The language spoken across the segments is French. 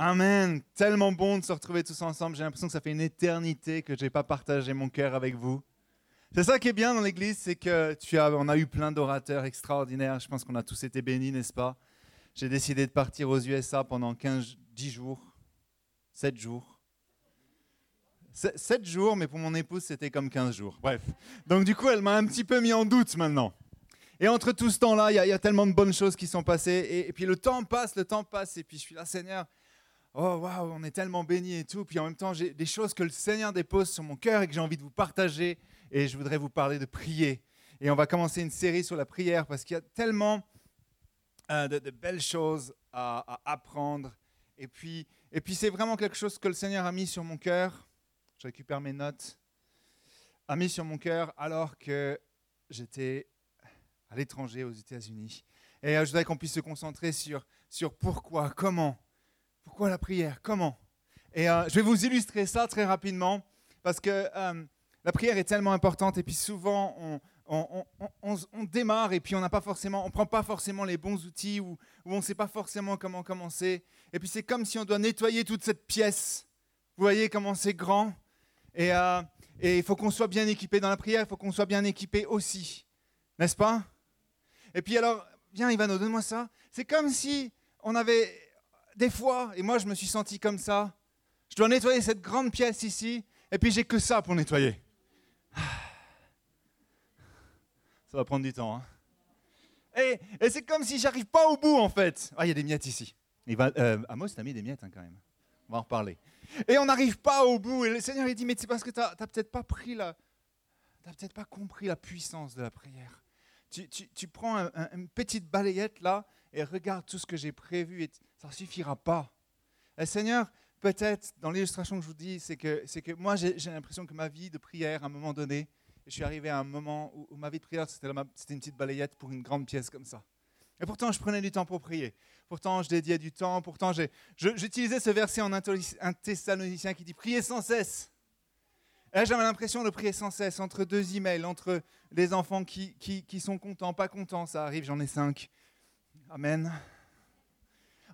Amen. Tellement bon de se retrouver tous ensemble. J'ai l'impression que ça fait une éternité que je n'ai pas partagé mon cœur avec vous. C'est ça qui est bien dans l'Église, c'est que tu as, on a eu plein d'orateurs extraordinaires. Je pense qu'on a tous été bénis, n'est-ce pas? J'ai décidé de partir aux USA pendant 15, 10 jours, 7 jours. 7 jours, mais pour mon épouse, c'était comme 15 jours. Bref. Donc du coup, elle m'a un petit peu mis en doute maintenant. Et entre tout ce temps-là, il y, a tellement de bonnes choses qui sont passées. Et, et, puis le temps passe, le temps passe. Et puis je suis là, Seigneur, oh waouh, on est tellement bénis et tout. Puis en même temps, j'ai des choses que le Seigneur dépose sur mon cœur et que j'ai envie de vous partager. Et je voudrais vous parler de prier. Et on va commencer une série sur la prière parce qu'il y a tellement euh, de, belles choses à, à apprendre. Et puis, et puis c'est vraiment quelque chose que le Seigneur a mis sur mon cœur je récupère mes notes, a mis sur mon cœur alors que j'étais à l'étranger aux États-Unis. Et euh, je voudrais qu'on puisse se concentrer sur, sur pourquoi, comment, pourquoi la prière, comment? Et euh, je vais vous illustrer ça très rapidement parce que euh, la prière est tellement importante et puis souvent on, démarre et puis on n'a pas forcément, on prend pas forcément les bons outils ou, on ne sait pas forcément comment commencer. Et puis c'est comme si on doit nettoyer toute cette pièce. Vous voyez comment c'est grand? Euh, et, il faut qu'on soit bien équipé dans la prière, il faut qu'on soit bien équipé aussi. N'est-ce pas? Et puis alors, viens Ivano, donne-moi ça. C'est comme si on avait des fois, et moi je me suis senti comme ça, je dois nettoyer cette grande pièce ici, et puis j'ai que ça pour nettoyer. Ça va prendre du temps. Hein. Et, c'est comme si j'arrive pas au bout en fait. Ah, il y a des miettes ici. Il va, euh, Amos, t'as mis des miettes hein, quand même. On va en reparler. Et on n'arrive pas au bout. Et le Seigneur, il dit, mais c'est parce que tu n'as peut-être pas pris la... Tu peut-être pas compris la puissance de la prière. Tu, tu, tu prends une petite balayette là et regarde tout ce que j'ai prévu et ça ne suffira pas. Et Seigneur, peut-être dans l'illustration que je vous dis, c'est que, c'est que moi j'ai, l'impression que ma vie de prière, à un moment donné, je suis arrivé à un moment où, ma vie de prière, c'était, une petite balayette pour une grande pièce comme ça. Et pourtant, je prenais du temps pour prier. Pourtant, je dédiais du temps. Pourtant, j'utilisais ce verset en un Thessalonicien qui dit Priez sans cesse. Et là, j'avais l'impression de prier sans cesse entre deux emails, entre les enfants qui, qui, sont contents, pas contents. Ça arrive, j'en ai cinq. Amen.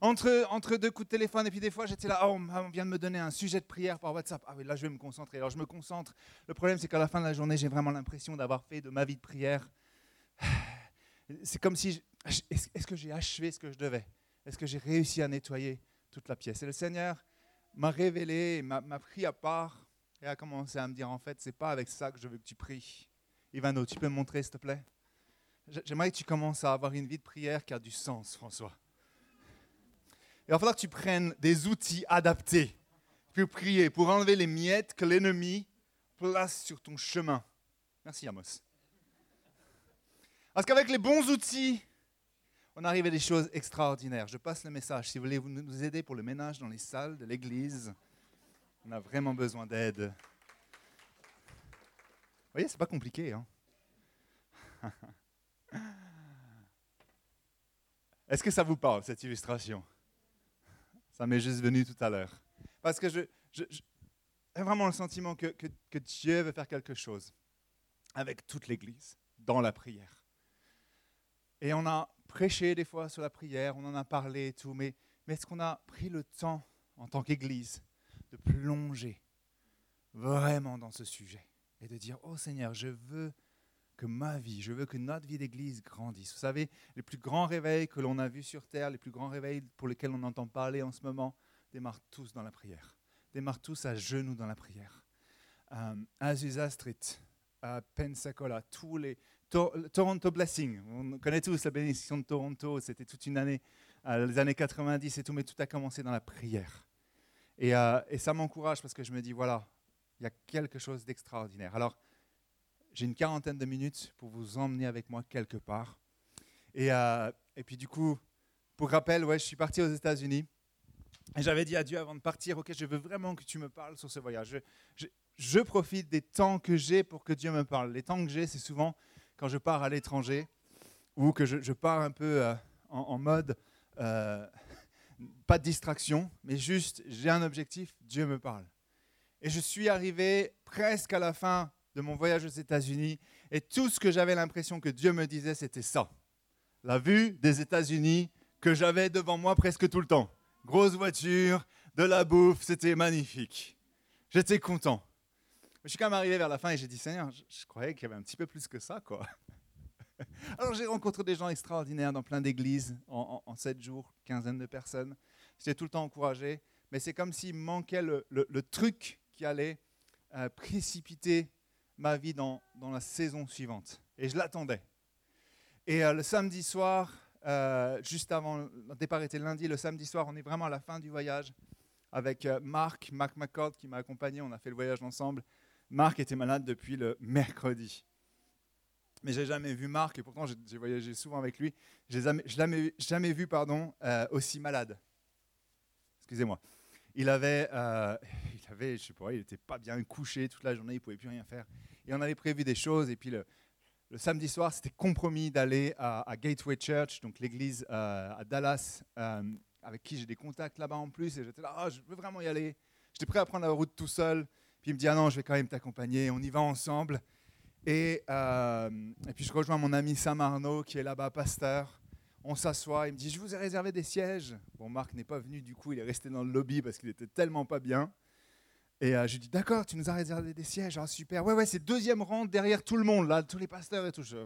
Entre, entre deux coups de téléphone, et puis des fois, j'étais là, oh, on vient de me donner un sujet de prière par WhatsApp. Ah oui, là, je vais me concentrer. Alors, je me concentre. Le problème, c'est qu'à la fin de la journée, j'ai vraiment l'impression d'avoir fait de ma vie de prière. C'est comme si est-ce que j'ai achevé ce que je devais? Est-ce que j'ai réussi à nettoyer toute la pièce? Et le Seigneur m'a révélé, m'a pris à part et a commencé à me dire en fait, c'est pas avec ça que je veux que tu pries. Ivano, tu peux me montrer s'il te plaît? J'aimerais que tu commences à avoir une vie de prière qui a du sens, François. il va falloir que tu prennes des outils adaptés pour prier, pour enlever les miettes que l'ennemi place sur ton chemin. Merci Amos. Parce qu'avec les bons outils, on arrive à des choses extraordinaires. Je passe le message. Si vous voulez nous aider pour le ménage dans les salles de l'église, on a vraiment besoin d'aide. Vous voyez, c'est pas compliqué. Hein Est-ce que ça vous parle, cette illustration? Ça m'est juste venu tout à l'heure. Parce que je, j'ai vraiment le sentiment que, que Dieu veut faire quelque chose avec toute l'Église, dans la prière. Et on a prêché des fois sur la prière, on en a parlé et tout, mais, mais est-ce qu'on a pris le temps en tant qu'Église de plonger vraiment dans ce sujet et de dire, oh Seigneur, je veux que ma vie, je veux que notre vie d'Église grandisse. Vous savez, les plus grands réveils que l'on a vus sur Terre, les plus grands réveils pour lesquels on entend parler en ce moment, démarrent tous dans la prière, démarrent tous à genoux dans la prière. Euh, Azusa Street, à Pensacola, tous les, Toronto Blessing, on connaît tous la bénédiction de Toronto, c'était toute une année, euh, les années 90 et tout, mais tout a commencé dans la prière. Et, euh, et ça m'encourage parce que je me dis, voilà, il y a quelque chose d'extraordinaire. Alors, j'ai une quarantaine de minutes pour vous emmener avec moi quelque part. Et, euh, et puis du coup, pour rappel, ouais, je suis parti aux États-Unis. Et j'avais dit à Dieu avant de partir, ok, je veux vraiment que tu me parles sur ce voyage. Je profite des temps que j'ai pour que Dieu me parle. Les temps que j'ai, c'est souvent quand je pars à l'étranger ou que je, pars un peu euh, en, mode euh, pas de distraction, mais juste j'ai un objectif, Dieu me parle. Et je suis arrivé presque à la fin de mon voyage aux États-Unis et tout ce que j'avais l'impression que Dieu me disait, c'était ça. La vue des États-Unis que j'avais devant moi presque tout le temps. grosse voiture, de la bouffe, c'était magnifique. J'étais content. Je suis quand même arrivé vers la fin et j'ai dit, Seigneur, je, croyais qu'il y avait un petit peu plus que ça, quoi. Alors j'ai rencontré des gens extraordinaires dans plein d'églises en, sept jours, quinzaine de personnes. J'étais tout le temps encouragé, mais c'est comme s'il manquait le, truc qui allait euh, précipiter ma vie dans, dans la saison suivante. Et je l'attendais. Et euh, le samedi soir, euh, juste avant, le départ était lundi, le samedi soir, on est vraiment à la fin du voyage avec euh, Marc, Marc McCord qui m'a accompagné, on a fait le voyage ensemble. Marc était malade depuis le mercredi. Mais j'ai jamais vu Marc, et pourtant j'ai voyagé souvent avec lui, je n'ai jamais, jamais, vu pardon, aussi malade. Excusez-moi. Il avait, il avait, je sais pas, il n'était pas bien couché toute la journée, il pouvait plus rien faire. Et on avait prévu des choses, et puis le, samedi soir, c'était compromis d'aller à, Gateway Church, donc l'église euh, à Dallas, euh, avec qui j'ai des contacts là-bas en plus. Et j'étais là, ah, je veux vraiment y aller. J'étais prêt à prendre la route tout seul. Puis il me dit, ah non, je vais quand même t'accompagner. On y va ensemble. Et, euh, et puis je rejoins mon ami Sam Arnaud, qui est là-bas, pasteur. On s'assoit. Il me dit, je vous ai réservé des sièges. Bon, Marc n'est pas venu, du coup, il est resté dans le lobby parce qu'il était tellement pas bien. Et euh, je lui dis, d'accord, tu nous as réservé des sièges, ah, super. Ouais, ouais, c'est deuxième rang derrière tout le monde, là, tous les pasteurs et tout. tu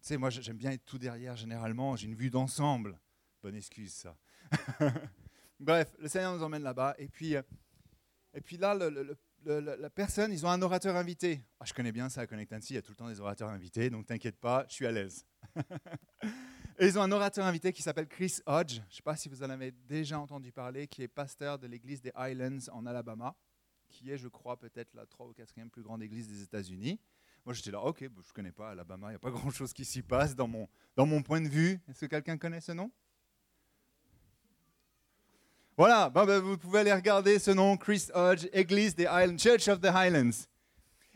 sais, moi, j'aime bien être tout derrière, généralement. J'ai une vue d'ensemble. Bonne excuse, ça. Bref, le Seigneur nous emmène là-bas. Et puis, euh, et puis là, la personne, ils ont un orateur invité. Ah, je connais bien ça à Connect Annecy, il y a tout le temps des orateurs invités, donc t'inquiète pas, je suis à l'aise. et ils ont un orateur invité qui s'appelle Chris Hodge. Je ne sais pas si vous en avez déjà entendu parler, qui est pasteur de l'église des Highlands en Alabama qui est, je crois, peut-être la 3 ou 4e plus grande église des États-Unis. Moi, j'étais là, ok, bah, je ne connais pas Alabama, il n'y a pas grand-chose qui s'y passe dans mon, point de vue. Est-ce que quelqu'un connaît ce nom? Voilà, bah, vous pouvez aller regarder ce nom, Chris Hodge, Église des Highlands, Church of the Highlands.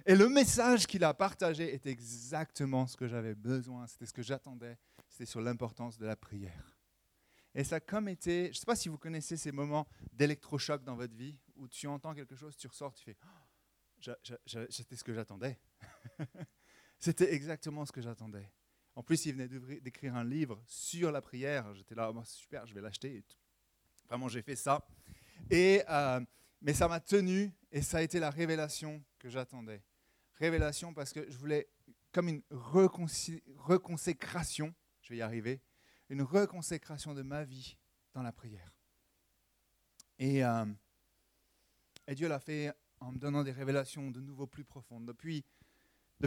Et le message qu'il a partagé est exactement ce que j'avais besoin, c'était ce que j'attendais, sur l'importance de la prière. Et ça a comme été, je ne sais pas si vous connaissez ces moments d'électrochoc dans votre vie, où tu entends quelque chose, tu ressors, tu fais oh, C'était ce que j'attendais. C'était exactement ce que j'attendais. En plus, il venait d'écrire un livre sur la prière. J'étais là, oh, super, je vais l'acheter. Vraiment, j'ai fait ça. Et, euh, mais ça m'a tenu et ça a été la révélation que j'attendais. Révélation parce que je voulais, comme une reconsécration, je vais y arriver, une reconsécration de ma vie dans la prière. Et, euh, et Dieu l'a fait en me donnant des révélations de nouveau plus profondes. Depuis,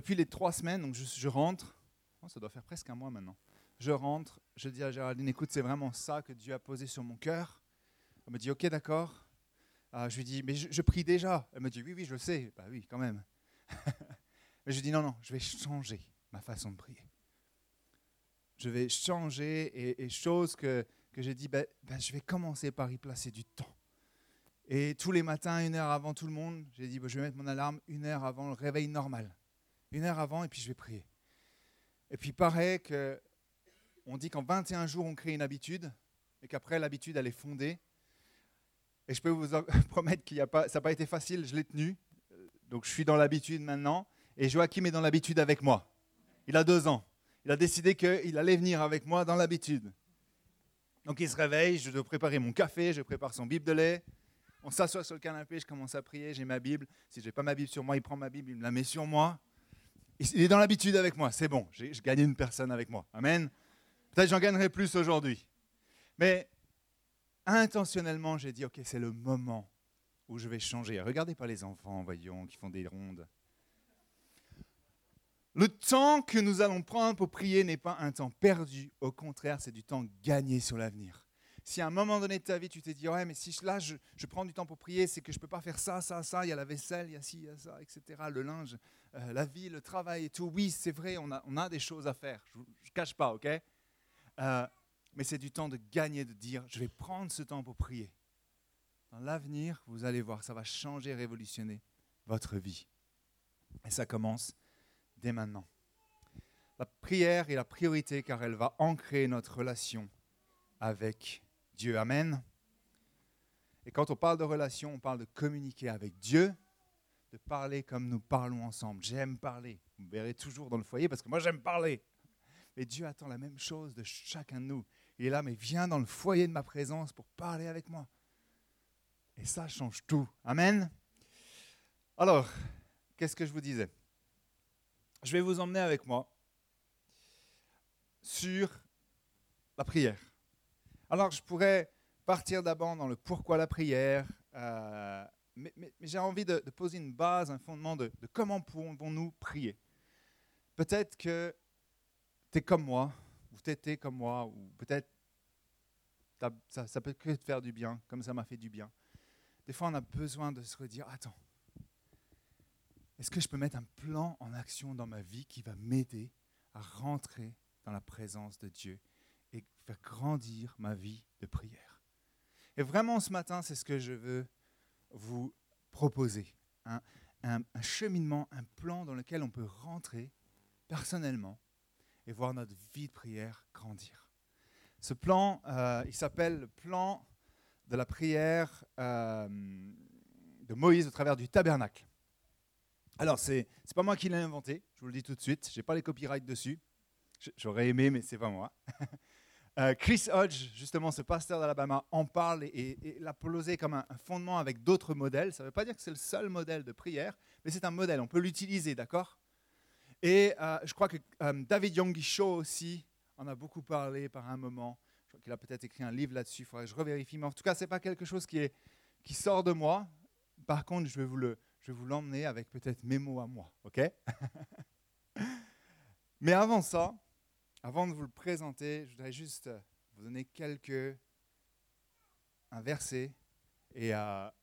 les trois semaines, donc je, rentre, oh, ça doit faire presque un mois maintenant, je rentre, je dis à Géraldine, écoute, c'est vraiment ça que Dieu a posé sur mon cœur. Elle me dit, ok, d'accord. Ah, je lui dis, mais je, prie déjà. Elle me dit, oui, oui, je sais. Bah oui, quand même. mais je dis, non, non, je vais changer ma façon de prier. Je vais changer et, et chose que, que j'ai dit, ben, ben, je vais commencer par y placer du temps. Et tous les matins, une heure avant tout le monde, j'ai dit, bah, je vais mettre mon alarme une heure avant le réveil normal. Une heure avant, et puis je vais prier. Et puis pareil que on dit qu'en 21 jours, on crée une habitude, et qu'après, l'habitude, elle est fondée. Et je peux vous promettre que ça n'a pas été facile, je l'ai tenu. Donc je suis dans l'habitude maintenant, et Joachim est dans l'habitude avec moi. Il a deux ans. Il a décidé qu'il allait venir avec moi dans l'habitude. Donc il se réveille, je dois préparer mon café, je prépare son bible de lait, on s'assoit sur le canapé, je commence à prier, j'ai ma Bible. Si je n'ai pas ma Bible sur moi, il prend ma Bible, il me la met sur moi. Il est dans l'habitude avec moi, c'est bon, j'ai gagné une personne avec moi. Amen. Peut-être j'en gagnerai plus aujourd'hui. Mais intentionnellement, j'ai dit, ok, c'est le moment où je vais changer. Regardez pas les enfants, voyons, qui font des rondes. Le temps que nous allons prendre pour prier n'est pas un temps perdu, au contraire, c'est du temps gagné sur l'avenir. Si à un moment donné de ta vie, tu t'es dit, ouais, mais si là, je, prends du temps pour prier, c'est que je ne peux pas faire ça, ça, ça, il y a la vaisselle, il y a ci, il y a ça, etc., le linge, euh, la vie, le travail et tout. Oui, c'est vrai, on a, des choses à faire, je ne cache pas, ok? Euh, Mais c'est du temps de gagner, de dire, je vais prendre ce temps pour prier. Dans l'avenir, vous allez voir, ça va changer, révolutionner votre vie. Et ça commence dès maintenant. La prière est la priorité car elle va ancrer notre relation avec Dieu. Amen. Et quand on parle de relation, on parle de communiquer avec Dieu, de parler comme nous parlons ensemble. J'aime parler. Vous me verrez toujours dans le foyer parce que moi j'aime parler. mais Dieu attend la même chose de chacun de nous. Il est là, mais viens dans le foyer de ma présence pour parler avec moi. Et ça change tout. Amen. Alors, qu'est-ce que je vous disais? Je vais vous emmener avec moi sur la prière. Alors, je pourrais partir d'abord dans le pourquoi la prière, euh, mais, j'ai envie de, poser une base, un fondement de, comment pouvons-nous prier. Peut-être que tu es comme moi, ou tu étais comme moi, ou peut-être ça, ça peut te faire du bien, comme ça m'a fait du bien. Des fois, on a besoin de se redire, attends, est-ce que je peux mettre un plan en action dans ma vie qui va m'aider à rentrer dans la présence de Dieu et faire grandir ma vie de prière? Et vraiment, ce matin, c'est ce que je veux vous proposer. Un, cheminement, un plan dans lequel on peut rentrer personnellement et voir notre vie de prière grandir. Ce plan, euh, il s'appelle le plan de la prière euh, de Moïse au travers du tabernacle. Alors, ce n'est pas moi qui l'ai inventé, je vous le dis tout de suite, je n'ai pas les copyrights dessus. J'aurais aimé, mais c'est pas moi. Euh, Chris Hodge, justement, ce pasteur d'Alabama, en parle et, l'a posé comme un, fondement avec d'autres modèles. Ça ne veut pas dire que c'est le seul modèle de prière, mais c'est un modèle, on peut l'utiliser, d'accord? Et euh, je crois que euh, David Yonggi Cho aussi en a beaucoup parlé par un moment. Je crois qu'il a peut-être écrit un livre là-dessus, il faudrait que je revérifie. Mais en tout cas, ce n'est pas quelque chose qui, est, qui sort de moi. Par contre, je vais vous le, je vais vous l'emmener avec peut-être mes mots à moi, ok? Mais avant ça, avant de vous le présenter, je voudrais juste vous donner quelques un verset et à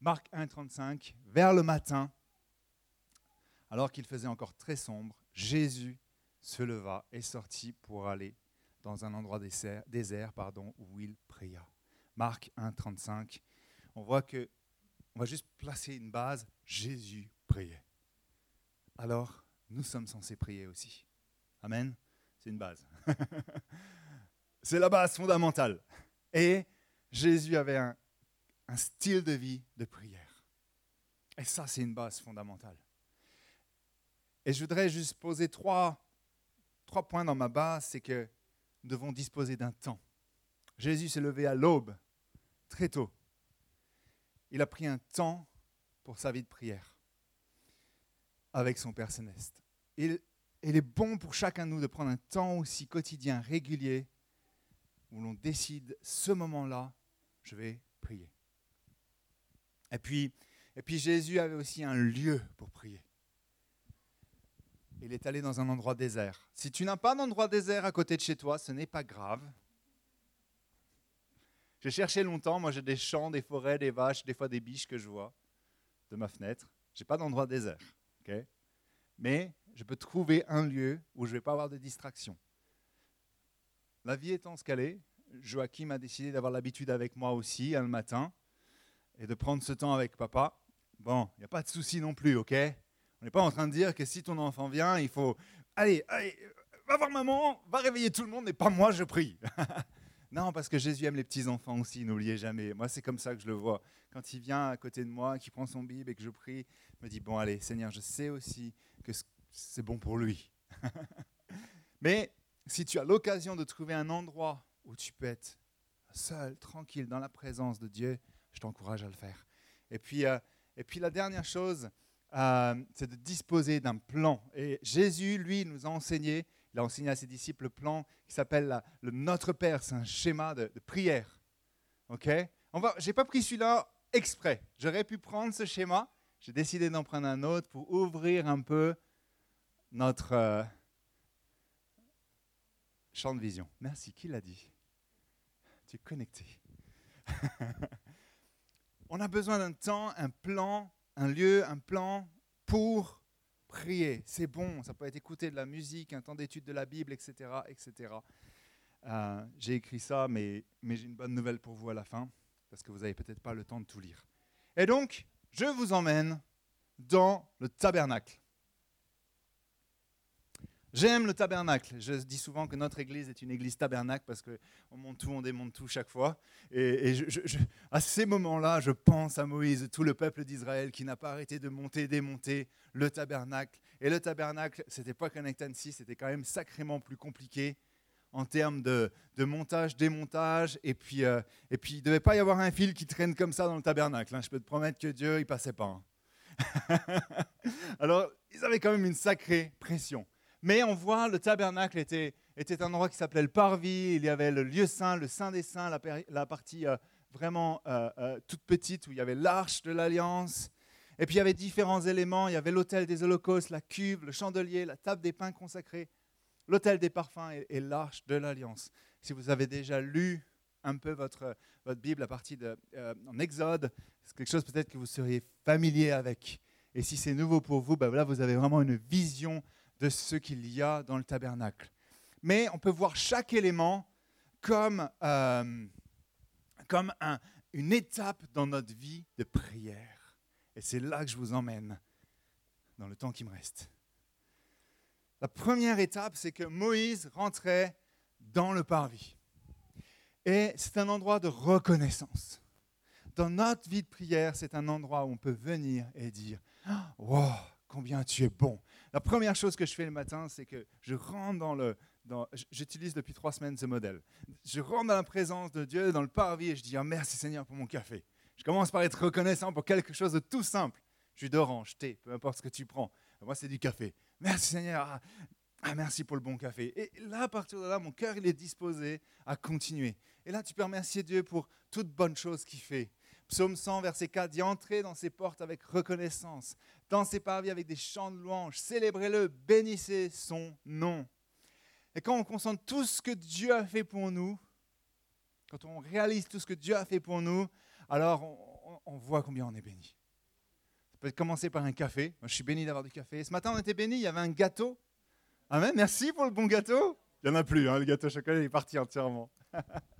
Marc 1:35 vers le matin alors qu'il faisait encore très sombre, Jésus se leva et sortit pour aller dans un endroit désert, désert pardon, où il pria. Marc 1:35. On voit que on va juste placer une base. Jésus priait. Alors, nous sommes censés prier aussi. Amen. C'est une base. c'est la base fondamentale. Et Jésus avait un, style de vie de prière. Et ça, c'est une base fondamentale. Et je voudrais juste poser trois, points dans ma base, c'est que nous devons disposer d'un temps. Jésus s'est levé à l'aube, très tôt il a pris un temps pour sa vie de prière avec son Père céleste. Il, il est bon pour chacun de nous de prendre un temps aussi quotidien, régulier, où l'on décide ce moment-là, je vais prier. Et puis, et puis Jésus avait aussi un lieu pour prier. Il est allé dans un endroit désert. Si tu n'as pas d'endroit désert à côté de chez toi, ce n'est pas grave. J'ai cherché longtemps, moi j'ai des champs, des forêts, des vaches, des fois des biches que je vois de ma fenêtre. Je n'ai pas d'endroit désert. Mais je peux trouver un lieu où je ne vais pas avoir de distraction. La vie étant ce qu'elle est, Joachim a décidé d'avoir l'habitude avec moi aussi, un le matin, et de prendre ce temps avec papa. Bon, il n'y a pas de souci non plus, ok? On n'est pas en train de dire que si ton enfant vient, il faut... Allez, allez, va voir maman, va réveiller tout le monde, et pas moi, je prie. Non, parce que Jésus aime les petits-enfants aussi, n'oubliez jamais. Moi, c'est comme ça que je le vois. Quand il vient à côté de moi, qu'il prend son Bible et que je prie, il me dit, bon, allez, Seigneur, je sais aussi que c'est bon pour lui. Mais si tu as l'occasion de trouver un endroit où tu peux être seul, tranquille, dans la présence de Dieu, je t'encourage à le faire. Et puis, euh, et puis la dernière chose, euh, c'est de disposer d'un plan. Et Jésus, lui, nous a enseigné il a enseigné à ses disciples le plan qui s'appelle le Notre Père. C'est un schéma de, prière. Ok? Je n'ai pas pris celui-là exprès. J'aurais pu prendre ce schéma. J'ai décidé d'en prendre un autre pour ouvrir un peu notre euh, champ de vision. Merci. Qui l'a dit? Tu es connecté. On a besoin d'un temps, un plan, un lieu, un plan pour prier, c'est bon, ça peut être écouter de la musique, un temps d'étude de la Bible, etc. etc. Euh, j'ai écrit ça, mais, mais j'ai une bonne nouvelle pour vous à la fin, parce que vous n'avez peut-être pas le temps de tout lire. Et donc, je vous emmène dans le tabernacle. J'aime le tabernacle. Je dis souvent que notre église est une église tabernacle parce qu'on monte tout, on démonte tout chaque fois. Et, à ces moments-là, je pense à Moïse, tout le peuple d'Israël qui n'a pas arrêté de monter, démonter le tabernacle. Et le tabernacle, c'était pas qu'un Annecy, c'était quand même sacrément plus compliqué en termes de, montage, démontage. Et puis, euh, et puis, il ne devait pas y avoir un fil qui traîne comme ça dans le tabernacle. Hein. Je peux te promettre que Dieu, il passait pas. Hein. Alors, ils avaient quand même une sacrée pression. Mais on voit, le tabernacle était, était un endroit qui s'appelait le parvis. Il y avait le lieu saint, le saint des saints, la, partie euh, vraiment euh, toute petite où il y avait l'arche de l'alliance. Et puis il y avait différents éléments. Il y avait l'autel des holocaustes, la cuve, le chandelier, la table des pains consacrés l'autel des parfums et, l'arche de l'alliance. Si vous avez déjà lu un peu votre, votre Bible à partir de, euh, en Exode, c'est quelque chose peut-être que vous seriez familier avec. Et si c'est nouveau pour vous, ben là, vous avez vraiment une vision de ce qu'il y a dans le tabernacle. Mais on peut voir chaque élément comme, euh, comme un, une étape dans notre vie de prière. Et c'est là que je vous emmène dans le temps qui me reste. La première étape, c'est que Moïse rentrait dans le parvis. Et c'est un endroit de reconnaissance. Dans notre vie de prière, c'est un endroit où on peut venir et dire Wow, combien tu es bon. La première chose que je fais le matin, c'est que je rentre dans le. J'utilise depuis trois semaines ce modèle. Je rentre dans la présence de Dieu, dans le parvis, et je dis ah, Merci Seigneur pour mon café. Je commence par être reconnaissant pour quelque chose de tout simple. Jus d'orange, thé, peu importe ce que tu prends. Moi, c'est du café. Merci Seigneur. Ah, ah, merci pour le bon café. Et là, à partir de là, mon cœur, il est disposé à continuer. Et là, tu peux remercier Dieu pour toute bonne chose qu'il fait. Psaume 100, verset 4, dit Entrez dans ses portes avec reconnaissance, dans ses parvis avec des chants de louange, célébrez-le, bénissez son nom. Et quand on concentre tout ce que Dieu a fait pour nous, quand on réalise tout ce que Dieu a fait pour nous, alors on, voit combien on est béni peut commencer par un café. Moi, je suis béni d'avoir du café. Ce matin, on était béni, il y avait un gâteau. Amen, merci pour le bon gâteau. Il n'y en a plus, hein, le gâteau au chocolat est parti entièrement.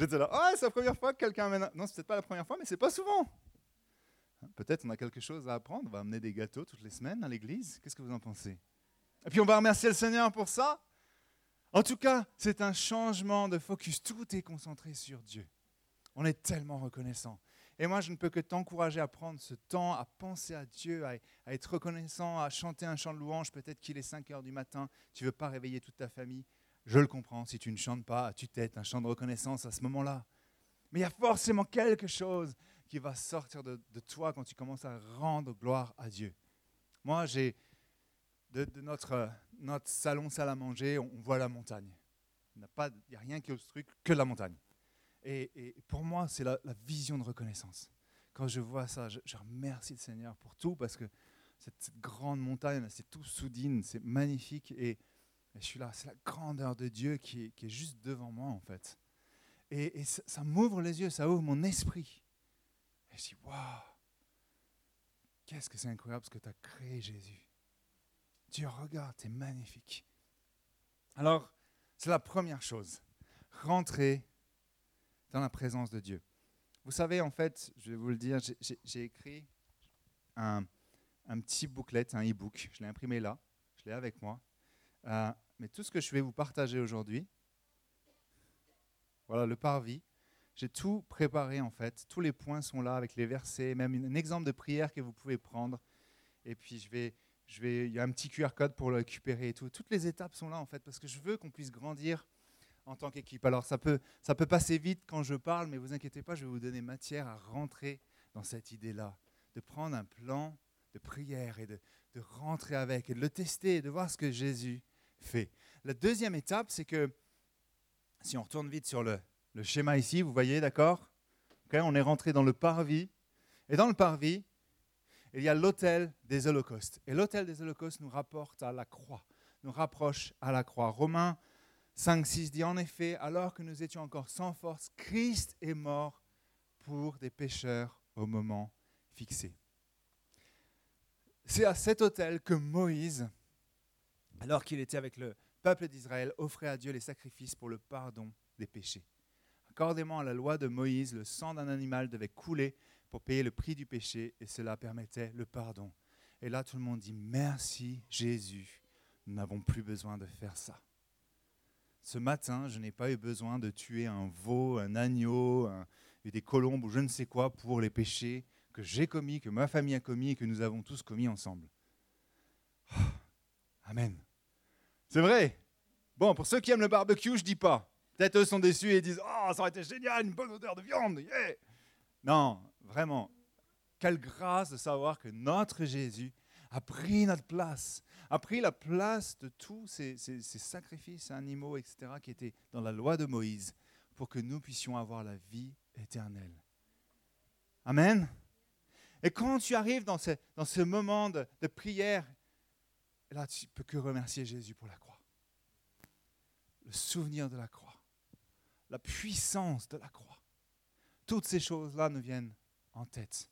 J'étais là, oh, c'est la première fois que quelqu'un amène. Non, c'est peut-être pas la première fois, mais c'est pas souvent. Peut-être on a quelque chose à apprendre. On va amener des gâteaux toutes les semaines à l'église. Qu'est-ce que vous en pensez? Et puis on va remercier le Seigneur pour ça. En tout cas, c'est un changement de focus. Tout est concentré sur Dieu. On est tellement reconnaissant. Et moi, je ne peux que t'encourager à prendre ce temps, à penser à Dieu, à, être reconnaissant, à chanter un chant de louange. Peut-être qu'il est 5 heures du matin, tu ne veux pas réveiller toute ta famille. Je le comprends, si tu ne chantes pas, tu tête un chant de reconnaissance à ce moment-là. Mais il y a forcément quelque chose qui va sortir de, toi quand tu commences à rendre gloire à Dieu. Moi, j'ai de, notre, notre salon salle à manger, on, voit la montagne. Il n'y a, rien qui obstrue que la montagne. Et, pour moi, c'est la, vision de reconnaissance. Quand je vois ça, je, remercie le Seigneur pour tout parce que cette, grande montagne, c'est tout soudine, c'est magnifique. Et, je suis là, c'est la grandeur de Dieu qui est, juste devant moi, en fait. Et, ça, m'ouvre les yeux, ça ouvre mon esprit. Et je dis, waouh, qu'est-ce que c'est incroyable ce que tu as créé, Jésus. Dieu, regarde, c'est magnifique. Alors, c'est la première chose. Rentrer dans la présence de Dieu. Vous savez, en fait, je vais vous le dire, j'ai écrit un, petit booklet, un e-book. Je l'ai imprimé là, je l'ai avec moi. Euh, mais tout ce que je vais vous partager aujourd'hui, voilà, le parvis, j'ai tout préparé en fait. Tous les points sont là avec les versets, même un exemple de prière que vous pouvez prendre. Et puis je vais, je vais, il y a un petit QR code pour le récupérer et tout. Toutes les étapes sont là en fait parce que je veux qu'on puisse grandir en tant qu'équipe. Alors ça peut, ça peut passer vite quand je parle, mais vous inquiétez pas, je vais vous donner matière à rentrer dans cette idée-là, de prendre un plan de prière et de, de, rentrer avec et de le tester et de voir ce que Jésus fait. La deuxième étape, c'est que si on retourne vite sur le, schéma ici, vous voyez, d'accord? On est rentré dans le parvis. Et dans le parvis, il y a l'autel des holocaustes. Et l'autel des holocaustes nous rapporte à la croix, nous rapproche à la croix. Romains 5, 6 dit en effet, alors que nous étions encore sans force, Christ est mort pour des pécheurs au moment fixé. C'est à cet autel que Moïse, alors qu'il était avec le peuple d'Israël, offrait à Dieu les sacrifices pour le pardon des péchés. Accordément à la loi de Moïse, le sang d'un animal devait couler pour payer le prix du péché et cela permettait le pardon. Et là, tout le monde dit merci Jésus, nous n'avons plus besoin de faire ça. Ce matin, je n'ai pas eu besoin de tuer un veau, un agneau, des colombes ou je ne sais quoi pour les péchés que j'ai commis, que ma famille a commis et que nous avons tous commis ensemble. Amen. C'est vrai. Bon, pour ceux qui aiment le barbecue, je dis pas. Peut-être eux sont déçus et disent Oh, ça aurait été génial, une bonne odeur de viande. Non, vraiment. Quelle grâce de savoir que notre Jésus a pris notre place, a pris la place de tous ces, ces, sacrifices animaux, etc., qui étaient dans la loi de Moïse, pour que nous puissions avoir la vie éternelle. Amen. Et quand tu arrives dans ce, dans ce moment de prière, là, tu peux que remercier Jésus pour la croix. Le souvenir de la croix. La puissance de la croix. Toutes ces choses-là nous viennent en tête.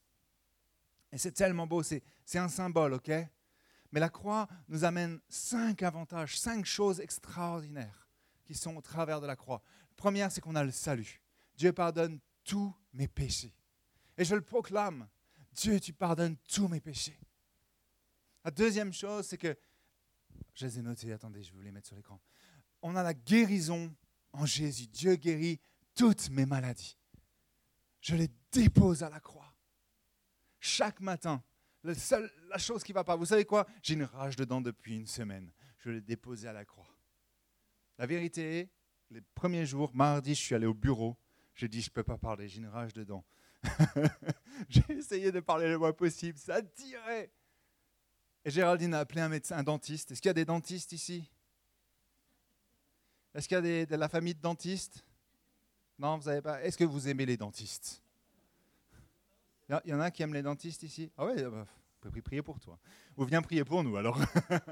Et c'est tellement beau, c'est un symbole, ok? Mais la croix nous amène cinq avantages, cinq choses extraordinaires qui sont au travers de la croix. La première, c'est qu'on a le salut. Dieu pardonne tous mes péchés. Et je le proclame, Dieu, tu pardonnes tous mes péchés. La deuxième chose, c'est que, je les ai notés, attendez, je vais vous les mettre sur l'écran. On a la guérison en Jésus. Dieu guérit toutes mes maladies. Je les dépose à la croix chaque matin. La, chose qui ne va pas, vous savez quoi? J'ai une rage dedans depuis une semaine. Je l'ai déposé à la croix. La vérité est, les premiers jours, mardi, je suis allé au bureau. J'ai dit, je ne peux pas parler, j'ai une rage dedans. j'ai essayé de parler le moins possible, ça tirait. Et Géraldine a appelé un médecin, dentiste. Est-ce qu'il y a des dentistes ici? Est-ce qu'il y a des, de la famille de dentistes? Non, vous n'avez pas. Est-ce que vous aimez les dentistes? Il y en a qui aiment les dentistes ici Ah ouais, bah, on peut prier pour toi. Ou viens prier pour nous alors.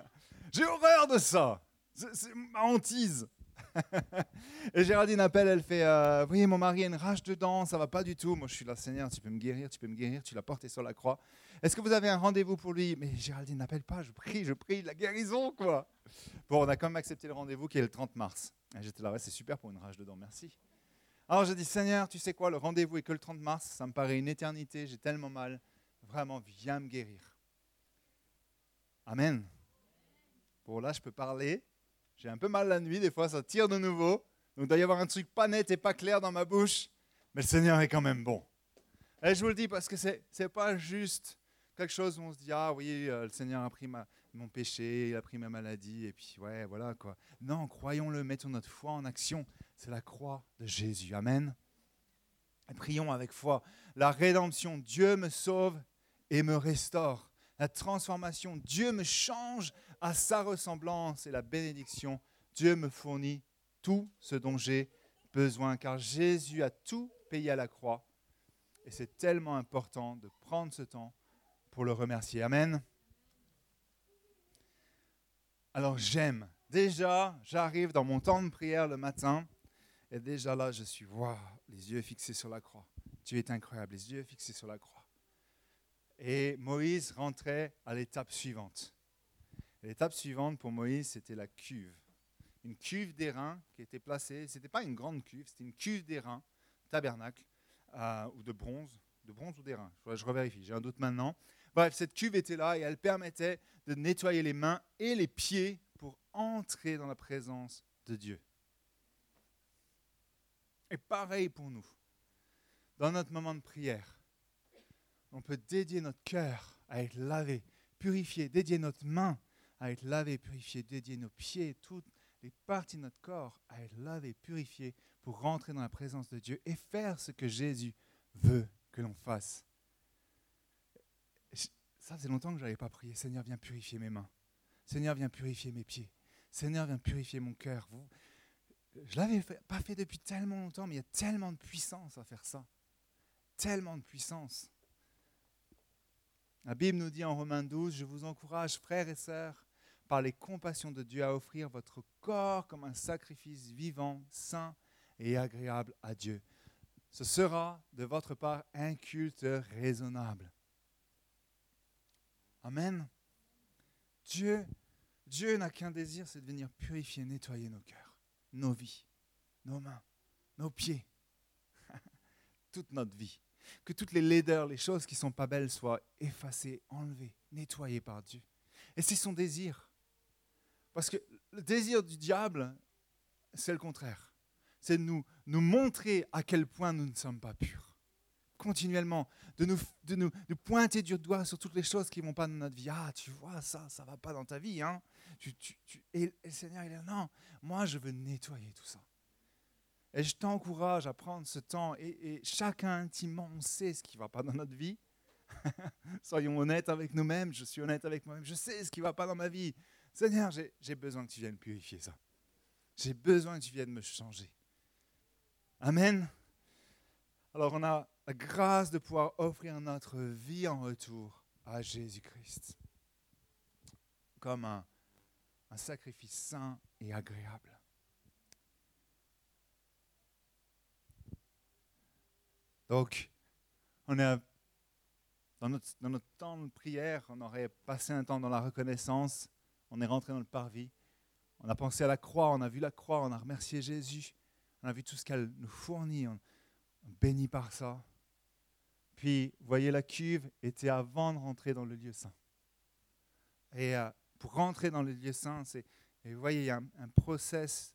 J'ai horreur de ça. C'est ma hantise. et Géraldine appelle, elle fait euh, Oui, mon mari a une rage dedans, ça va pas du tout. Moi, je suis là, Seigneur, tu peux me guérir, tu peux me guérir, tu l'as porté sur la croix. Est-ce que vous avez un rendez-vous pour lui? Mais Géraldine n'appelle pas, je prie, je prie, la guérison, quoi. Bon, on a quand même accepté le rendez-vous qui est le 30 mars. J'étais là, ouais, c'est super pour une rage dedans, merci. Alors je dis, Seigneur, tu sais quoi, le rendez-vous est que le 30 mars, ça me paraît une éternité, j'ai tellement mal. Vraiment, viens me guérir. Amen. Bon, là, je peux parler. J'ai un peu mal la nuit, des fois, ça tire de nouveau. Donc, il doit y avoir un truc pas net et pas clair dans ma bouche. Mais le Seigneur est quand même bon. Et je vous le dis parce que ce n'est pas juste quelque chose où on se dit, ah oui, euh, le Seigneur a pris mon péché, il a pris ma maladie, et puis ouais, voilà quoi. Non, croyons-le, mettons notre foi en action c'est la croix de Jésus. Amen. Et prions avec foi. La rédemption, Dieu me sauve et me restaure. La transformation, Dieu me change à sa ressemblance. Et la bénédiction, Dieu me fournit tout ce dont j'ai besoin. Car Jésus a tout payé à la croix. Et c'est tellement important de prendre ce temps pour le remercier. Amen. Alors j'aime. Déjà, j'arrive dans mon temps de prière le matin et déjà là, je suis, waouh, les yeux fixés sur la croix. Tu es incroyable, les yeux fixés sur la croix. Et Moïse rentrait à l'étape suivante. L'étape suivante pour Moïse, c'était la cuve. Une cuve d'airain qui était placée, ce n'était pas une grande cuve, c'était une cuve d'airain, tabernacle, euh, ou de bronze, de bronze ou d'airain, je, je revérifie, j'ai un doute maintenant. Bref, cette cuve était là et elle permettait de nettoyer les mains et les pieds pour entrer dans la présence de Dieu. Et pareil pour nous. Dans notre moment de prière, on peut dédier notre cœur à être lavé, purifié, dédier notre main à être lavé, purifié, dédier nos pieds, toutes les parties de notre corps à être lavé, purifié pour rentrer dans la présence de Dieu et faire ce que Jésus veut que l'on fasse. Ça c'est longtemps que je n'avais pas prié. Seigneur, viens purifier mes mains. Seigneur, viens purifier mes pieds. Seigneur, viens purifier mon cœur. Je l'avais pas fait depuis tellement longtemps, mais il y a tellement de puissance à faire ça. Tellement de puissance. La Bible nous dit en Romains 12, je vous encourage, frères et sœurs, par les compassions de Dieu, à offrir votre corps comme un sacrifice vivant, saint et agréable à Dieu. Ce sera de votre part un culte raisonnable. Amen. Dieu, Dieu n'a qu'un désir, c'est de venir purifier, nettoyer nos cœurs nos vies, nos mains, nos pieds, toute notre vie. Que toutes les laideurs, les choses qui ne sont pas belles soient effacées, enlevées, nettoyées par Dieu. Et c'est son désir. Parce que le désir du diable, c'est le contraire. C'est de nous, nous montrer à quel point nous ne sommes pas purs. continuellement, de nous, de nous de pointer du doigt sur toutes les choses qui ne vont pas dans notre vie. Ah, tu vois, ça, ça ne va pas dans ta vie. Hein Et, le Seigneur, il est non, moi, je veux nettoyer tout ça. Et je t'encourage à prendre ce temps. Et, et chacun intimement, on sait ce qui ne va pas dans notre vie. Soyons honnêtes avec nous-mêmes. Je suis honnête avec moi-même. Je sais ce qui ne va pas dans ma vie. Seigneur, j'ai besoin que tu viennes purifier ça. J'ai besoin que tu viennes me changer. Amen. Alors on a la grâce de pouvoir offrir notre vie en retour à Jésus-Christ comme un, sacrifice saint et agréable. Donc, on est dans notre, temps de prière, on aurait passé un temps dans la reconnaissance, on est rentré dans le parvis, on a pensé à la croix, on a vu la croix, on a remercié Jésus, on a vu tout ce qu'elle nous fournit, on, bénit par ça. Puis, vous voyez, la cuve était avant de rentrer dans le lieu saint. Et euh, pour rentrer dans le lieu saint, c'est, vous voyez, il y a un, un, process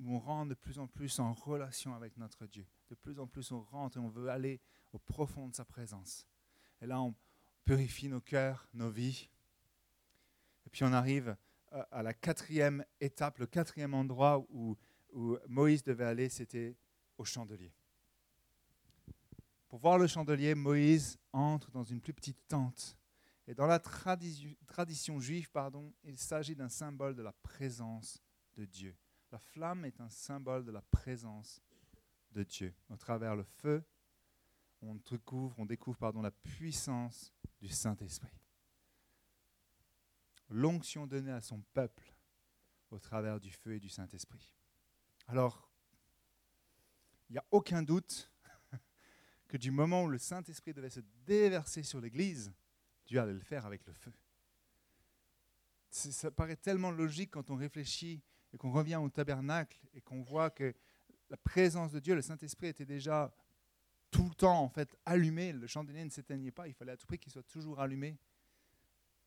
où on rentre de plus en plus en relation avec notre Dieu. De plus en plus, on rentre et on veut aller au profond de sa présence. Et là, on purifie nos cœurs, nos vies. Puis, on arrive à la quatrième étape, le quatrième endroit où, où Moïse devait aller, c'était au chandelier. Pour voir le chandelier, Moïse entre dans une plus petite tente. Et dans la tradition juive, pardon, il s'agit d'un symbole de la présence de Dieu. La flamme est un symbole de la présence de Dieu. Au travers le feu, on découvre, on découvre pardon, la puissance du Saint-Esprit. L'onction donnée à son peuple au travers du feu et du Saint-Esprit. Alors, il n'y a aucun doute que du moment où le Saint-Esprit devait se déverser sur l'Église, Dieu allait le faire avec le feu. Ça paraît tellement logique quand on réfléchit et qu'on revient au tabernacle et qu'on voit que la présence de Dieu, le Saint-Esprit était déjà tout le temps en fait allumé, le chandelier ne s'éteignait pas, il fallait à tout prix qu'il soit toujours allumé.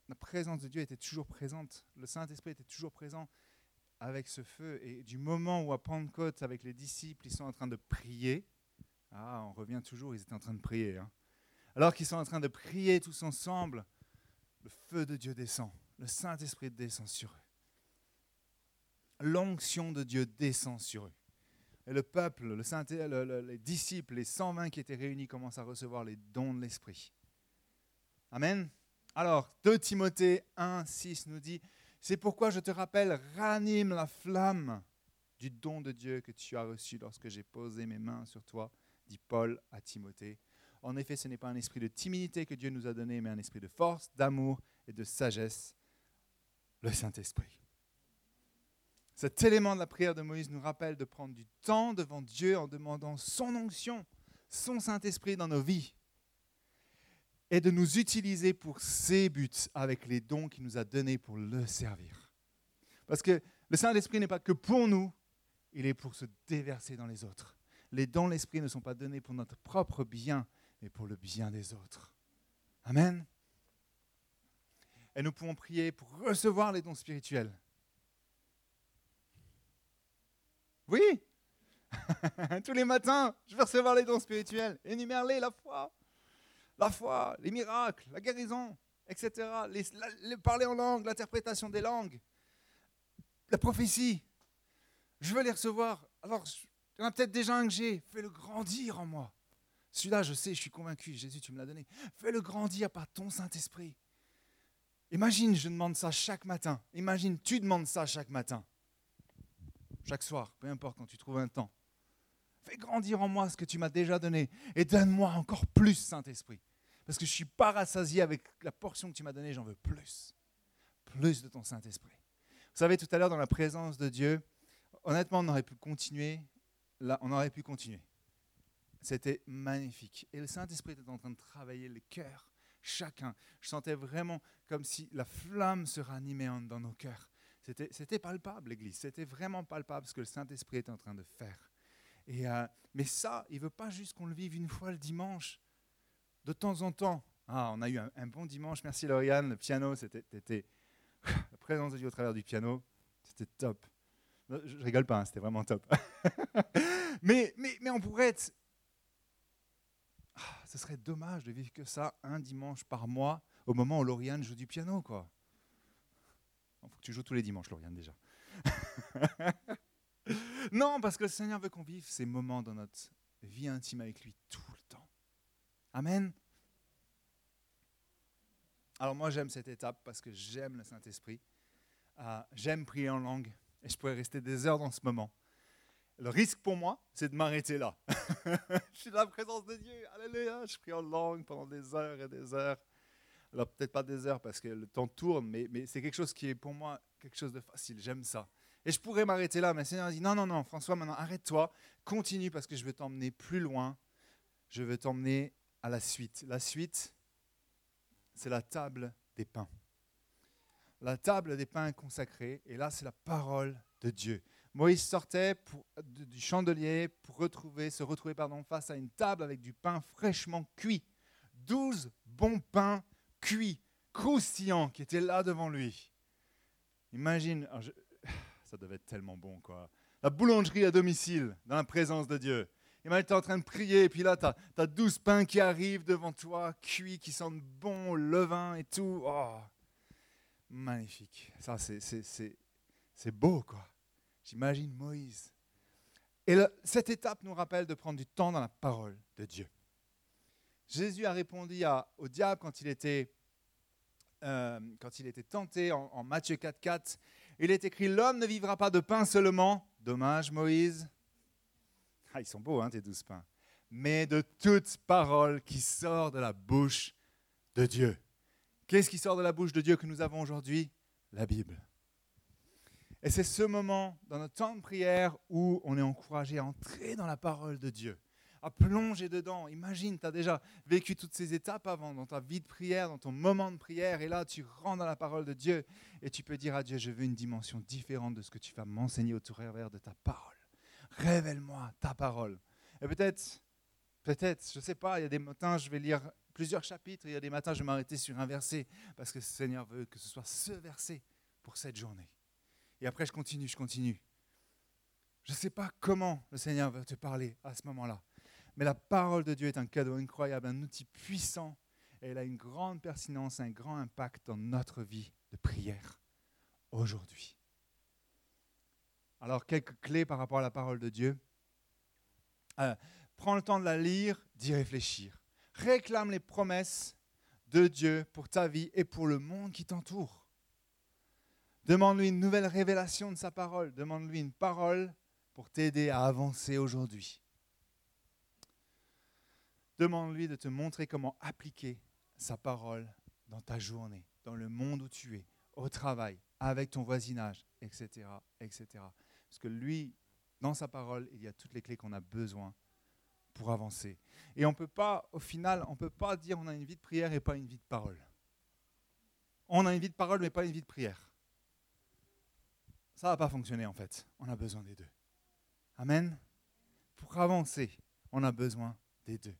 La présence de Dieu était toujours présente, le Saint-Esprit était toujours présent avec ce feu. Et du moment où à Pentecôte, avec les disciples, ils sont en train de prier, ah, on revient toujours, ils étaient en train de prier. Hein. Alors qu'ils sont en train de prier tous ensemble, le feu de Dieu descend, le Saint-Esprit descend sur eux. L'onction de Dieu descend sur eux. Et le peuple, les disciples, les 120 qui étaient réunis commencent à recevoir les dons de l'Esprit. Amen. Alors, 2 Timothée 1, 6 nous dit, c'est pourquoi je te rappelle, ranime la flamme du don de Dieu que tu as reçu lorsque j'ai posé mes mains sur toi dit Paul à Timothée. En effet, ce n'est pas un esprit de timidité que Dieu nous a donné, mais un esprit de force, d'amour et de sagesse, le Saint-Esprit. Cet élément de la prière de Moïse nous rappelle de prendre du temps devant Dieu en demandant son onction, son Saint-Esprit dans nos vies et de nous utiliser pour ses buts avec les dons qu'il nous a donnés pour le servir. Parce que le Saint-Esprit n'est pas que pour nous, il est pour se déverser dans les autres les dons de l'Esprit ne sont pas donnés pour notre propre bien, mais pour le bien des autres. Amen. Et nous pouvons prier pour recevoir les dons spirituels. Oui Tous les matins, je vais recevoir les dons spirituels. Énumère-les, la foi. La foi, les miracles, la guérison, etc. Les, parler en langue, l'interprétation des langues, la prophétie. Je veux les recevoir. Alors, il y en a peut-être déjà un que j'ai. Fais-le grandir en moi. Celui-là, je sais, je suis convaincu. Jésus, tu me l'as donné. Fais-le grandir par ton Saint-Esprit. Imagine, je demande ça chaque matin. Imagine, tu demandes ça chaque matin. Chaque soir, peu importe quand tu trouves un temps. Fais grandir en moi ce que tu m'as déjà donné. Et donne-moi encore plus, Saint-Esprit. Parce que je ne suis pas rassasié avec la portion que tu m'as donnée, j'en veux plus. Plus de ton Saint-Esprit. Vous savez, tout à l'heure, dans la présence de Dieu, honnêtement, on aurait pu continuer là, on aurait pu continuer. C'était magnifique. Et le Saint-Esprit était en train de travailler les cœurs, chacun. Je sentais vraiment comme si la flamme se ranimait dans nos cœurs. C'était palpable, l'Église. C'était vraiment palpable ce que le Saint-Esprit était en train de faire. Euh, mais ça, il ne veut pas juste qu'on le vive une fois le dimanche. De temps en temps. Ah, on a eu un, bon dimanche. Merci Lauriane. Le piano, c'était la présence de Dieu au travers du piano. C'était top. Je rigole pas, hein, c'était vraiment top. mais, mais, mais on pourrait être ah, ce serait dommage de vivre que ça un dimanche par mois au moment où Lauriane joue du piano, quoi. Il faut que tu joues tous les dimanches, Lauriane, déjà. non, parce que le Seigneur veut qu'on vive ces moments dans notre vie intime avec lui tout le temps. Amen. Alors moi j'aime cette étape parce que j'aime le Saint-Esprit. Euh, j'aime prier en langue et je pourrais rester des heures dans ce moment. Le risque pour moi, c'est de m'arrêter là. je suis dans la présence de Dieu. Alléluia. Je prie en langue pendant des heures et des heures. Alors peut-être pas des heures parce que le temps tourne, mais, mais c'est quelque chose qui est pour moi quelque chose de facile. J'aime ça. Et je pourrais m'arrêter là, mais le Seigneur dit non, non, non, François, maintenant arrête-toi, continue parce que je veux t'emmener plus loin. Je veux t'emmener à la suite. La suite, c'est la table des pains. La table des pains consacrés, et là, c'est la parole de Dieu. Moïse sortait du chandelier pour se retrouver face à une table avec du pain fraîchement cuit. Douze bons pains cuits, croustillants, qui étaient là devant lui. Imagine, ça devait être tellement bon, quoi. La boulangerie à domicile, dans la présence de Dieu. Imagine, tu es en train de prier, et puis là, tu as, douze pains qui arrivent devant toi, cuits, qui sentent bon, levain et tout. Oh, magnifique. Ça, c'est beau, quoi. J'imagine Moïse. Et cette étape nous rappelle de prendre du temps dans la parole de Dieu. Jésus a répondu au diable quand il était, euh, quand il était tenté en, en Matthieu 4.4. Il est écrit, l'homme ne vivra pas de pain seulement. Dommage, Moïse. Ah, ils sont beaux, hein, tes douze pains. Mais de toute parole qui sort de la bouche de Dieu. Qu'est-ce qui sort de la bouche de Dieu que nous avons aujourd'hui? La Bible. Et c'est ce moment dans notre temps de prière où on est encouragé à entrer dans la parole de Dieu, à plonger dedans. Imagine, tu as déjà vécu toutes ces étapes avant, dans ta vie de prière, dans ton moment de prière, et là tu rentres dans la parole de Dieu et tu peux dire à Dieu, je veux une dimension différente de ce que tu vas m'enseigner au travers de ta parole. Révèle-moi ta parole. Et peut-être, peut-être, je ne sais pas, il y a des matins, je vais lire plusieurs chapitres, il y a des matins, je vais m'arrêter sur un verset, parce que le Seigneur veut que ce soit ce verset pour cette journée. Et après, je continue, je continue. Je ne sais pas comment le Seigneur veut te parler à ce moment-là. Mais la parole de Dieu est un cadeau incroyable, un outil puissant. Et elle a une grande pertinence, un grand impact dans notre vie de prière aujourd'hui. Alors, quelques clés par rapport à la parole de Dieu. Euh, prends le temps de la lire, d'y réfléchir. Réclame les promesses de Dieu pour ta vie et pour le monde qui t'entoure. Demande-lui une nouvelle révélation de sa parole. Demande-lui une parole pour t'aider à avancer aujourd'hui. Demande-lui de te montrer comment appliquer sa parole dans ta journée, dans le monde où tu es, au travail, avec ton voisinage, etc., etc. Parce que lui, dans sa parole, il y a toutes les clés qu'on a besoin pour avancer. Et on peut pas, au final, on ne peut pas dire on a une vie de prière et pas une vie de parole. On a une vie de parole mais pas une vie de prière ça ne va pas fonctionner en fait. On a besoin des deux. Amen. Pour avancer, on a besoin des deux.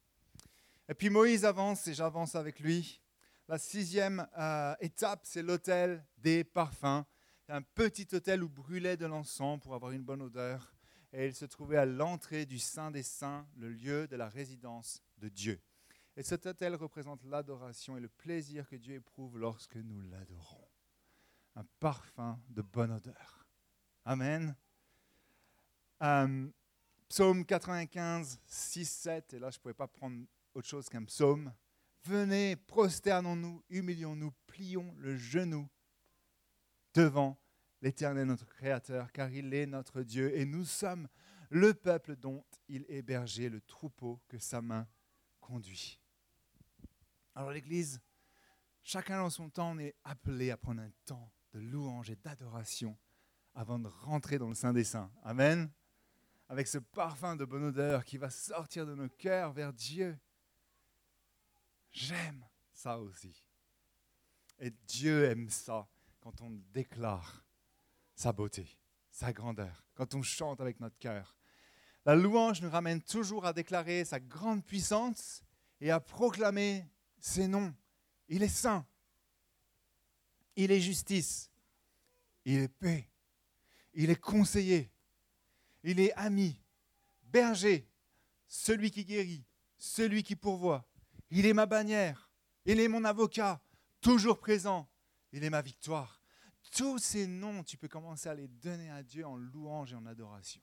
Et puis Moïse avance et j'avance avec lui. La sixième euh, étape, c'est l'autel des parfums. Un petit hôtel où brûlait de l'encens pour avoir une bonne odeur. Et il se trouvait à l'entrée du Saint des Saints, le lieu de la résidence de Dieu. Et cet hôtel représente l'adoration et le plaisir que Dieu éprouve lorsque nous l'adorons. Un parfum de bonne odeur. Amen. Euh, psaume 95, 6, 7, et là je ne pouvais pas prendre autre chose qu'un psaume. Venez, prosternons-nous, humilions-nous, plions le genou devant l'Éternel notre Créateur, car il est notre Dieu, et nous sommes le peuple dont il hébergeait le troupeau que sa main conduit. Alors l'Église, chacun dans son temps, est appelé à prendre un temps de louange et d'adoration avant de rentrer dans le Saint des Saints. Amen. Avec ce parfum de bonne odeur qui va sortir de nos cœurs vers Dieu. J'aime ça aussi. Et Dieu aime ça quand on déclare sa beauté, sa grandeur, quand on chante avec notre cœur. La louange nous ramène toujours à déclarer sa grande puissance et à proclamer ses noms. Il est saint, il est justice, il est paix, il est conseiller, il est ami, berger, celui qui guérit, celui qui pourvoit. Il est ma bannière. Il est mon avocat, toujours présent. Il est ma victoire. Tous ces noms, tu peux commencer à les donner à Dieu en louange et en adoration.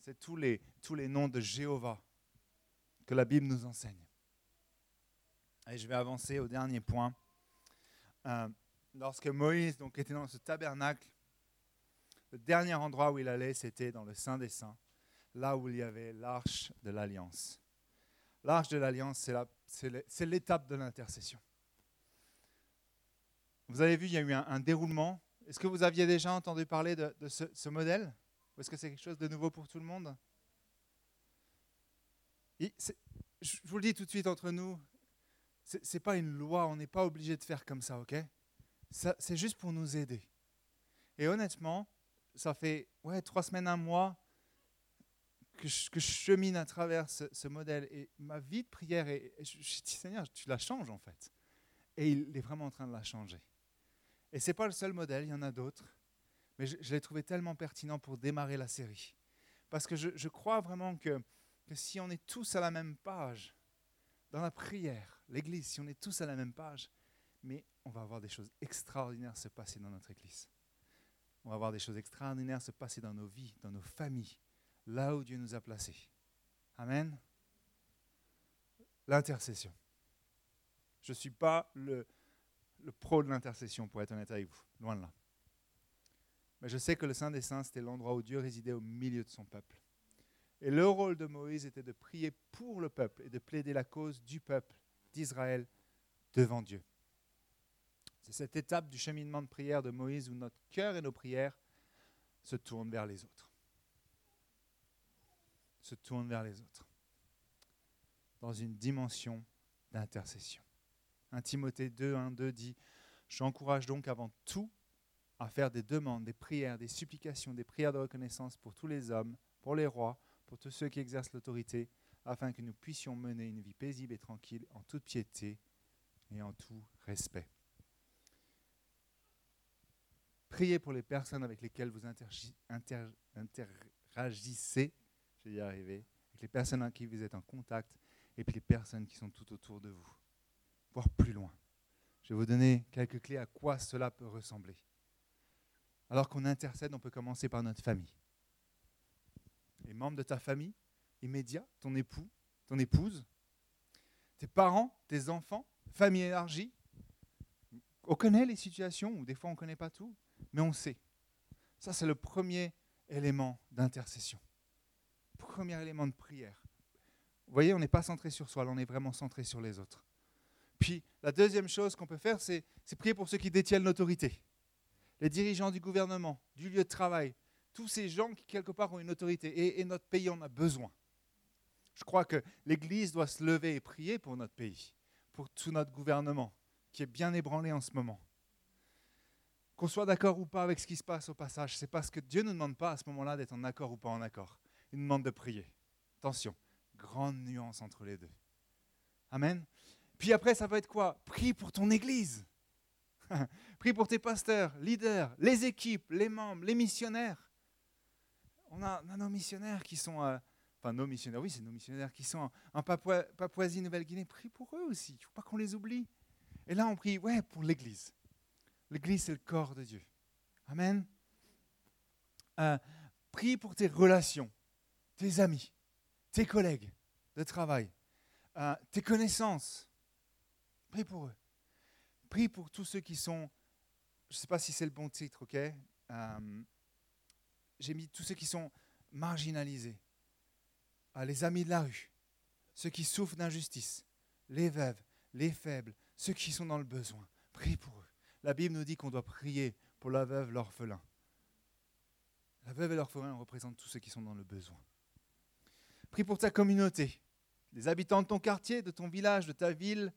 C'est tous les, tous les noms de Jéhovah que la Bible nous enseigne. Et je vais avancer au dernier point. Euh, lorsque Moïse donc, était dans ce tabernacle, le dernier endroit où il allait, c'était dans le Saint des Saints, là où il y avait l'arche de l'Alliance. L'arche de l'Alliance, c'est l'étape de l'intercession. Vous avez vu, il y a eu un, déroulement. Est-ce que vous aviez déjà entendu parler de, ce, modèle? Ou est-ce que c'est quelque chose de nouveau pour tout le monde? Je vous le dis tout de suite entre nous, ce n'est pas une loi, on n'est pas obligé de faire comme ça, ok? C'est juste pour nous aider. Et honnêtement, ça fait ouais, trois semaines, un mois que je, chemine à travers ce, modèle. Et ma vie de prière, et je, dis Seigneur, tu la changes en fait. Et il est vraiment en train de la changer. Et ce n'est pas le seul modèle, il y en a d'autres. Mais je, l'ai trouvé tellement pertinent pour démarrer la série. Parce que je, crois vraiment que, que si on est tous à la même page, dans la prière, l'Église, si on est tous à la même page, mais on va avoir des choses extraordinaires se passer dans notre Église. On va voir des choses extraordinaires se passer dans nos vies, dans nos familles, là où Dieu nous a placés. Amen. L'intercession. Je ne suis pas le, le pro de l'intercession, pour être honnête avec vous, loin de là. Mais je sais que le Saint des Saints, c'était l'endroit où Dieu résidait au milieu de son peuple. Et le rôle de Moïse était de prier pour le peuple et de plaider la cause du peuple d'Israël devant Dieu. C'est cette étape du cheminement de prière de Moïse où notre cœur et nos prières se tournent vers les autres. Se tournent vers les autres. Dans une dimension d'intercession. 1 Timothée 2, 1, 2 dit J'encourage donc avant tout à faire des demandes, des prières, des supplications, des prières de reconnaissance pour tous les hommes, pour les rois, pour tous ceux qui exercent l'autorité, afin que nous puissions mener une vie paisible et tranquille en toute piété et en tout respect. Priez pour les personnes avec lesquelles vous interagissez, je vais y arriver, avec les personnes avec qui vous êtes en contact, et puis les personnes qui sont tout autour de vous voir plus loin. Je vais vous donner quelques clés à quoi cela peut ressembler. Alors qu'on intercède, on peut commencer par notre famille. Les membres de ta famille immédiat, ton époux, ton épouse, tes parents, tes enfants, famille élargie. On connaît les situations où des fois on ne connaît pas tout, mais on sait. Ça, c'est le premier élément d'intercession. Premier élément de prière. Vous voyez, on n'est pas centré sur soi, on est vraiment centré sur les autres. Puis la deuxième chose qu'on peut faire, c'est prier pour ceux qui détiennent l'autorité. Les dirigeants du gouvernement, du lieu de travail, tous ces gens qui quelque part ont une autorité. Et, notre pays en a besoin. Je crois que l'Église doit se lever et prier pour notre pays, pour tout notre gouvernement, qui est bien ébranlé en ce moment. Qu'on soit d'accord ou pas avec ce qui se passe au passage, c'est parce que Dieu ne nous demande pas à ce moment-là d'être en accord ou pas en accord. Il demande de prier. Attention, grande nuance entre les deux. Amen. Puis après, ça va être quoi? Prie pour ton Église. Prie pour tes pasteurs, leaders, les équipes, les membres, les missionnaires. On a, nos missionnaires qui sont, euh, enfin nos missionnaires, oui, c'est nos missionnaires qui sont en, Papouasie, Nouvelle-Guinée. Prie pour eux aussi. Il ne faut pas qu'on les oublie. Et là, on prie, ouais, pour l'Église. L'Église, c'est le corps de Dieu. Amen. Euh, prie pour tes relations, tes amis, tes collègues de travail, euh, tes connaissances. Prie pour eux. Prie pour tous ceux qui sont, je ne sais pas si c'est le bon titre, ok euh, J'ai mis tous ceux qui sont marginalisés, ah, les amis de la rue, ceux qui souffrent d'injustice, les veuves, les faibles, ceux qui sont dans le besoin. Prie pour eux. La Bible nous dit qu'on doit prier pour la veuve, l'orphelin. La veuve et l'orphelin représentent tous ceux qui sont dans le besoin. Prie pour ta communauté, les habitants de ton quartier, de ton village, de ta ville,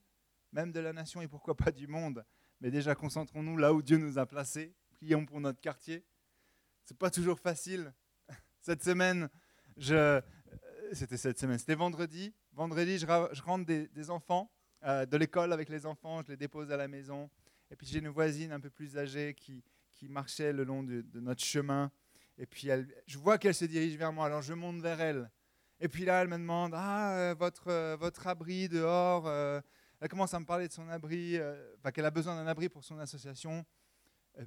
même de la nation et pourquoi pas du monde. Mais déjà, concentrons-nous là où Dieu nous a placés. Prions pour notre quartier. C'est pas toujours facile. Cette semaine, euh, c'était cette semaine, c'était vendredi. Vendredi, je, rentre des, enfants euh, de l'école avec les enfants, je les dépose à la maison. Et puis j'ai une voisine un peu plus âgée qui, marchait le long de, notre chemin. Et puis je vois qu'elle se dirige vers moi, alors je monte vers elle. Et puis là, elle me demande Ah, euh, votre, euh, votre abri dehors. euh, elle commence à me parler de son abri, qu'elle a besoin d'un abri pour son association.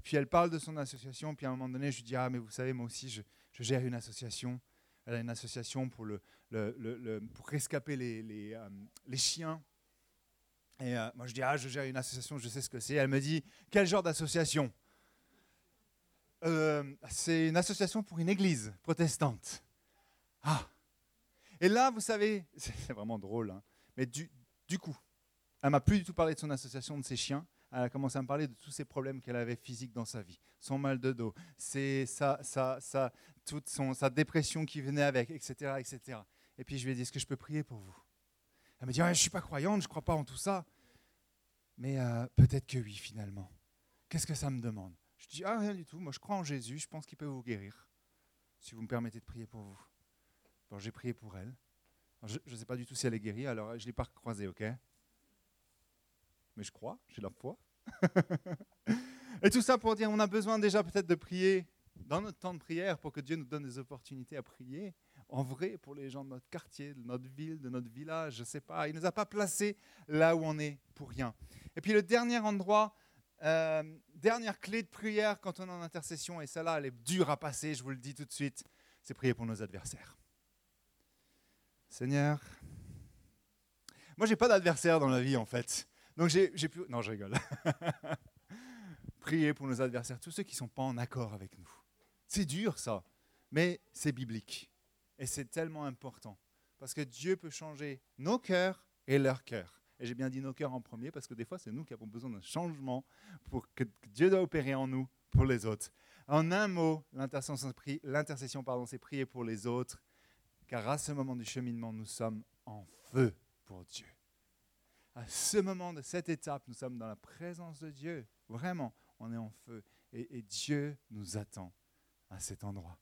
Puis elle parle de son association. Puis à un moment donné, je lui dis Ah, mais vous savez, moi aussi, je, gère une association. Elle a une association pour, rescaper les, chiens. Et moi, je dis Ah, je gère une association, je sais ce que c'est. Elle me dit Quel genre d'association? C'est une association pour une église protestante. Ah Et là, vous savez, c'est vraiment drôle, hein, mais du, coup, elle m'a plus du tout parlé de son association, de ses chiens. Elle a commencé à me parler de tous ces problèmes qu'elle avait physiques dans sa vie. Son mal de dos, c'est sa, sa, sa, toute son, sa dépression qui venait avec, etc., etc. Et puis je lui ai dit, est-ce que je peux prier pour vous? Elle me dit, je ne suis pas croyante, je ne crois pas en tout ça. Mais euh, peut-être que oui, finalement. Qu'est-ce que ça me demande? Je dis, ah, rien du tout, moi je crois en Jésus, je pense qu'il peut vous guérir, si vous me permettez de prier pour vous. Bon, j'ai prié pour elle. Je ne sais pas du tout si elle est guérie, alors je ne l'ai pas croisée, ok? Mais je crois, j'ai la foi. Et tout ça pour dire, on a besoin déjà peut-être de prier dans notre temps de prière pour que Dieu nous donne des opportunités à prier, en vrai, pour les gens de notre quartier, de notre ville, de notre village, je ne sais pas. Il ne nous a pas placés là où on est pour rien. Et puis le dernier endroit, euh, dernière clé de prière quand on est en intercession, et celle-là, elle est dure à passer, je vous le dis tout de suite, c'est prier pour nos adversaires. Seigneur, moi j'ai pas d'adversaire dans la vie en fait. Donc j'ai pu... Non, je rigole. prier pour nos adversaires, tous ceux qui ne sont pas en accord avec nous. C'est dur ça, mais c'est biblique. Et c'est tellement important. Parce que Dieu peut changer nos cœurs et leurs cœurs. Et j'ai bien dit nos cœurs en premier parce que des fois, c'est nous qui avons besoin d'un changement pour que Dieu doit opérer en nous pour les autres. En un mot, l'intercession, c'est prier pour les autres, car à ce moment du cheminement, nous sommes en feu pour Dieu. À ce moment de cette étape, nous sommes dans la présence de Dieu. Vraiment, on est en feu. Et, Dieu nous attend à cet endroit.